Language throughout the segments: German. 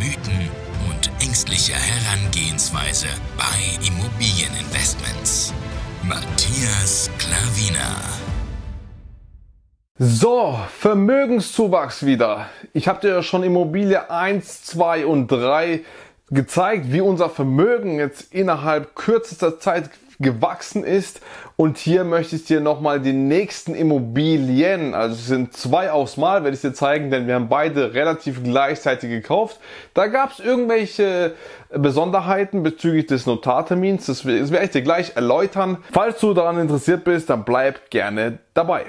Mythen und ängstliche Herangehensweise bei Immobilieninvestments. Matthias Klavina. So, Vermögenszuwachs wieder. Ich habe dir ja schon Immobilie 1, 2 und 3 gezeigt, wie unser Vermögen jetzt innerhalb kürzester Zeit gewachsen ist. Und hier möchte ich dir nochmal die nächsten Immobilien, also es sind zwei aufs Mal, werde ich dir zeigen, denn wir haben beide relativ gleichzeitig gekauft. Da gab es irgendwelche Besonderheiten bezüglich des Notartermins. Das werde ich dir gleich erläutern. Falls du daran interessiert bist, dann bleib gerne dabei.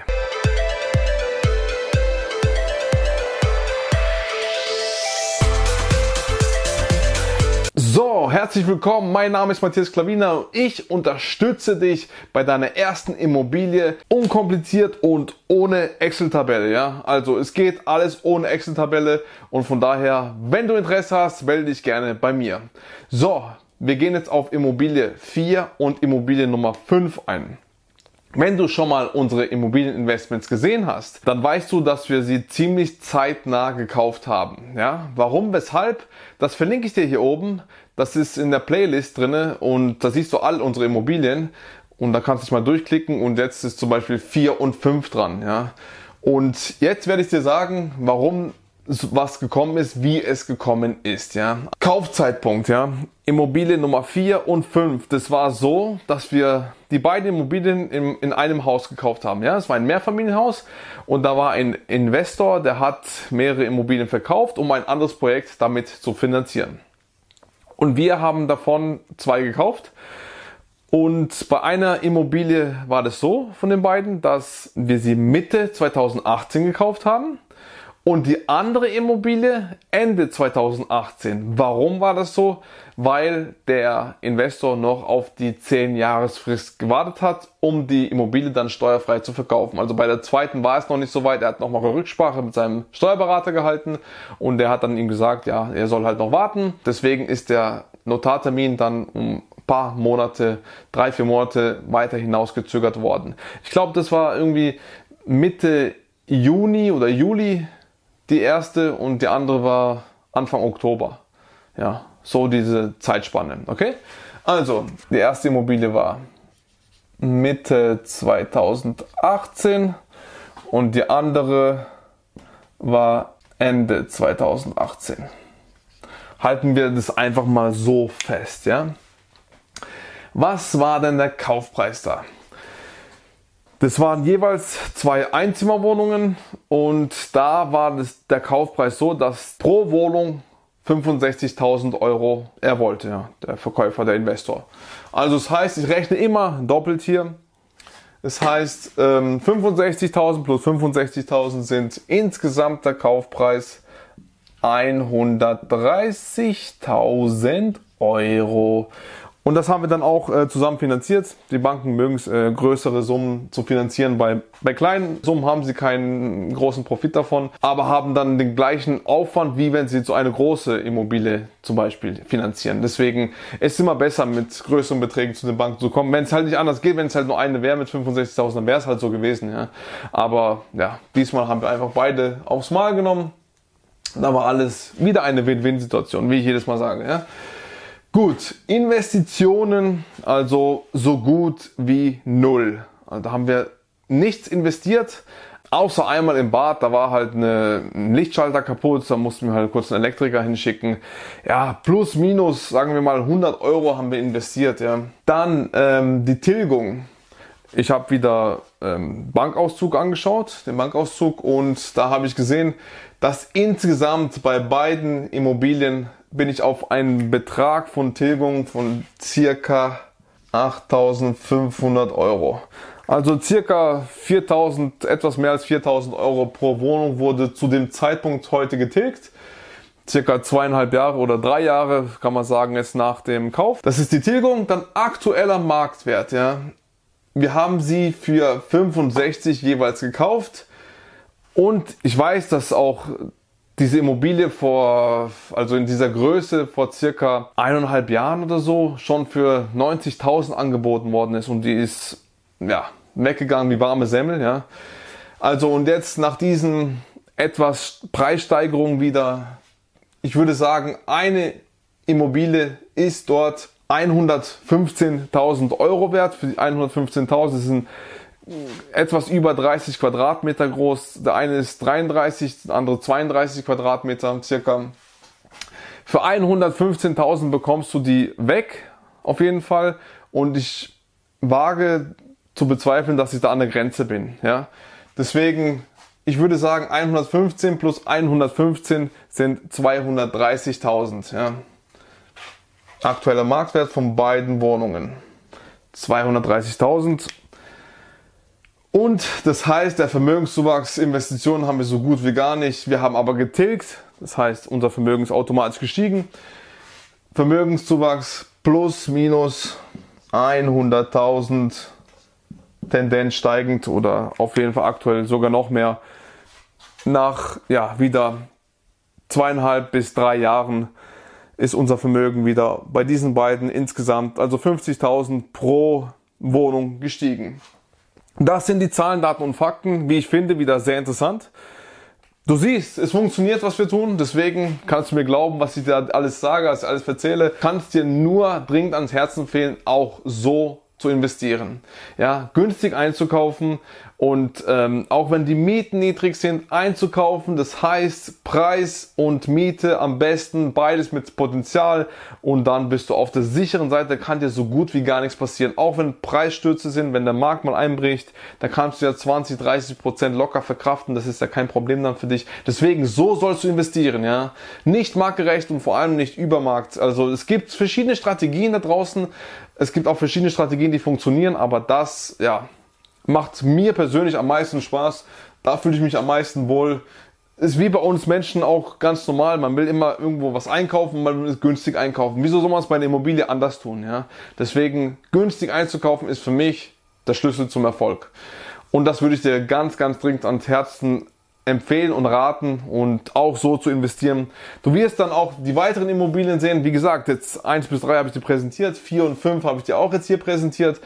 Herzlich willkommen. Mein Name ist Matthias Klavina und ich unterstütze dich bei deiner ersten Immobilie unkompliziert und ohne Excel-Tabelle. Ja, also es geht alles ohne Excel-Tabelle und von daher, wenn du Interesse hast, melde dich gerne bei mir. So, wir gehen jetzt auf Immobilie 4 und Immobilie Nummer 5 ein. Wenn du schon mal unsere Immobilieninvestments gesehen hast, dann weißt du, dass wir sie ziemlich zeitnah gekauft haben. Ja, warum, weshalb? Das verlinke ich dir hier oben. Das ist in der Playlist drinne und da siehst du all unsere Immobilien und da kannst du dich mal durchklicken und jetzt ist zum Beispiel 4 und 5 dran. Ja, und jetzt werde ich dir sagen, warum was gekommen ist, wie es gekommen ist, ja. Kaufzeitpunkt, ja. Immobilie Nummer 4 und 5. Das war so, dass wir die beiden Immobilien in, in einem Haus gekauft haben, ja. Es war ein Mehrfamilienhaus und da war ein Investor, der hat mehrere Immobilien verkauft, um ein anderes Projekt damit zu finanzieren. Und wir haben davon zwei gekauft. Und bei einer Immobilie war das so von den beiden, dass wir sie Mitte 2018 gekauft haben und die andere Immobilie Ende 2018. Warum war das so? Weil der Investor noch auf die 10 Jahresfrist gewartet hat, um die Immobilie dann steuerfrei zu verkaufen. Also bei der zweiten war es noch nicht so weit. Er hat nochmal eine Rücksprache mit seinem Steuerberater gehalten und der hat dann ihm gesagt, ja, er soll halt noch warten. Deswegen ist der Notartermin dann um paar Monate, drei, vier Monate weiter hinausgezögert worden. Ich glaube, das war irgendwie Mitte Juni oder Juli die erste und die andere war Anfang Oktober. Ja, so diese Zeitspanne. Okay? Also, die erste Immobilie war Mitte 2018 und die andere war Ende 2018. Halten wir das einfach mal so fest, ja? Was war denn der Kaufpreis da? Das waren jeweils zwei Einzimmerwohnungen und da war das, der Kaufpreis so, dass pro Wohnung 65.000 Euro er wollte, ja, der Verkäufer, der Investor. Also das heißt, ich rechne immer doppelt hier. Das heißt, ähm, 65.000 plus 65.000 sind insgesamt der Kaufpreis 130.000 Euro. Und das haben wir dann auch äh, zusammen finanziert. Die Banken mögen es, äh, größere Summen zu finanzieren. Bei, bei kleinen Summen haben sie keinen großen Profit davon, aber haben dann den gleichen Aufwand, wie wenn sie so eine große Immobilie zum Beispiel finanzieren. Deswegen ist es immer besser, mit größeren Beträgen zu den Banken zu kommen. Wenn es halt nicht anders geht, wenn es halt nur eine wäre mit 65.000, dann wäre es halt so gewesen. Ja. Aber ja, diesmal haben wir einfach beide aufs Mal genommen. Da war alles wieder eine Win-Win-Situation, wie ich jedes Mal sage. Ja. Gut, Investitionen also so gut wie null. Also da haben wir nichts investiert, außer einmal im Bad, da war halt eine, ein Lichtschalter kaputt, da mussten wir halt kurz einen Elektriker hinschicken. Ja, plus minus, sagen wir mal 100 Euro haben wir investiert. Ja. Dann ähm, die Tilgung. Ich habe wieder ähm, Bankauszug angeschaut, den Bankauszug, und da habe ich gesehen, dass insgesamt bei beiden Immobilien bin ich auf einen Betrag von Tilgung von circa 8500 Euro. Also circa 4000, etwas mehr als 4000 Euro pro Wohnung wurde zu dem Zeitpunkt heute getilgt. circa zweieinhalb Jahre oder drei Jahre, kann man sagen, jetzt nach dem Kauf. Das ist die Tilgung, dann aktueller Marktwert, ja. Wir haben sie für 65 jeweils gekauft und ich weiß, dass auch diese Immobilie vor, also in dieser Größe vor circa eineinhalb Jahren oder so schon für 90.000 angeboten worden ist und die ist, ja, weggegangen wie warme Semmel, ja. Also und jetzt nach diesen etwas Preissteigerungen wieder, ich würde sagen, eine Immobilie ist dort 115.000 Euro wert. Für die 115.000 sind etwas über 30 Quadratmeter groß. Der eine ist 33, der andere 32 Quadratmeter circa. Für 115.000 bekommst du die weg, auf jeden Fall. Und ich wage zu bezweifeln, dass ich da an der Grenze bin. Ja? Deswegen, ich würde sagen, 115 plus 115 sind 230.000. Ja? Aktueller Marktwert von beiden Wohnungen. 230.000. Und das heißt, der Vermögenszuwachs, Investitionen haben wir so gut wie gar nicht. Wir haben aber getilgt. Das heißt, unser Vermögen ist automatisch gestiegen. Vermögenszuwachs plus minus 100.000 Tendenz steigend oder auf jeden Fall aktuell sogar noch mehr nach ja wieder zweieinhalb bis drei Jahren ist unser Vermögen wieder bei diesen beiden insgesamt also 50.000 pro Wohnung gestiegen. Das sind die Zahlen, Daten und Fakten, wie ich finde, wieder sehr interessant. Du siehst, es funktioniert, was wir tun. Deswegen kannst du mir glauben, was ich dir alles sage, was ich alles erzähle. Kannst dir nur dringend ans Herzen empfehlen, auch so zu investieren. Ja, günstig einzukaufen und ähm, auch wenn die Mieten niedrig sind, einzukaufen. Das heißt Preis und Miete am besten, beides mit Potenzial und dann bist du auf der sicheren Seite, kann dir so gut wie gar nichts passieren. Auch wenn Preisstürze sind, wenn der Markt mal einbricht, da kannst du ja 20, 30 Prozent locker verkraften. Das ist ja kein Problem dann für dich. Deswegen, so sollst du investieren, ja. Nicht marktgerecht und vor allem nicht übermarkt. Also es gibt verschiedene Strategien da draußen. Es gibt auch verschiedene Strategien, die funktionieren, aber das, ja, macht mir persönlich am meisten Spaß. Da fühle ich mich am meisten wohl. Ist wie bei uns Menschen auch ganz normal. Man will immer irgendwo was einkaufen, man will es günstig einkaufen. Wieso soll man es bei einer Immobilie anders tun? Ja? Deswegen günstig einzukaufen ist für mich der Schlüssel zum Erfolg. Und das würde ich dir ganz, ganz dringend ans Herzen empfehlen und raten und auch so zu investieren. Du wirst dann auch die weiteren Immobilien sehen. Wie gesagt, jetzt 1 bis 3 habe ich dir präsentiert, 4 und 5 habe ich dir auch jetzt hier präsentiert.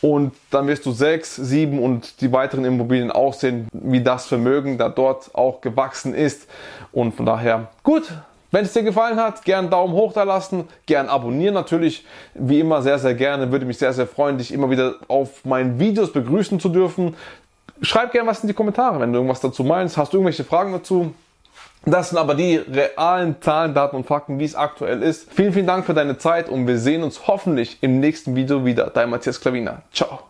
Und dann wirst du 6, 7 und die weiteren Immobilien auch sehen, wie das Vermögen da dort auch gewachsen ist. Und von daher, gut, wenn es dir gefallen hat, gern Daumen hoch da lassen, gern abonnieren natürlich, wie immer sehr, sehr gerne. Würde mich sehr, sehr freuen, dich immer wieder auf meinen Videos begrüßen zu dürfen. Schreib gerne was in die Kommentare, wenn du irgendwas dazu meinst. Hast du irgendwelche Fragen dazu? Das sind aber die realen Zahlen, Daten und Fakten, wie es aktuell ist. Vielen, vielen Dank für deine Zeit und wir sehen uns hoffentlich im nächsten Video wieder. Dein Matthias Klavina. Ciao.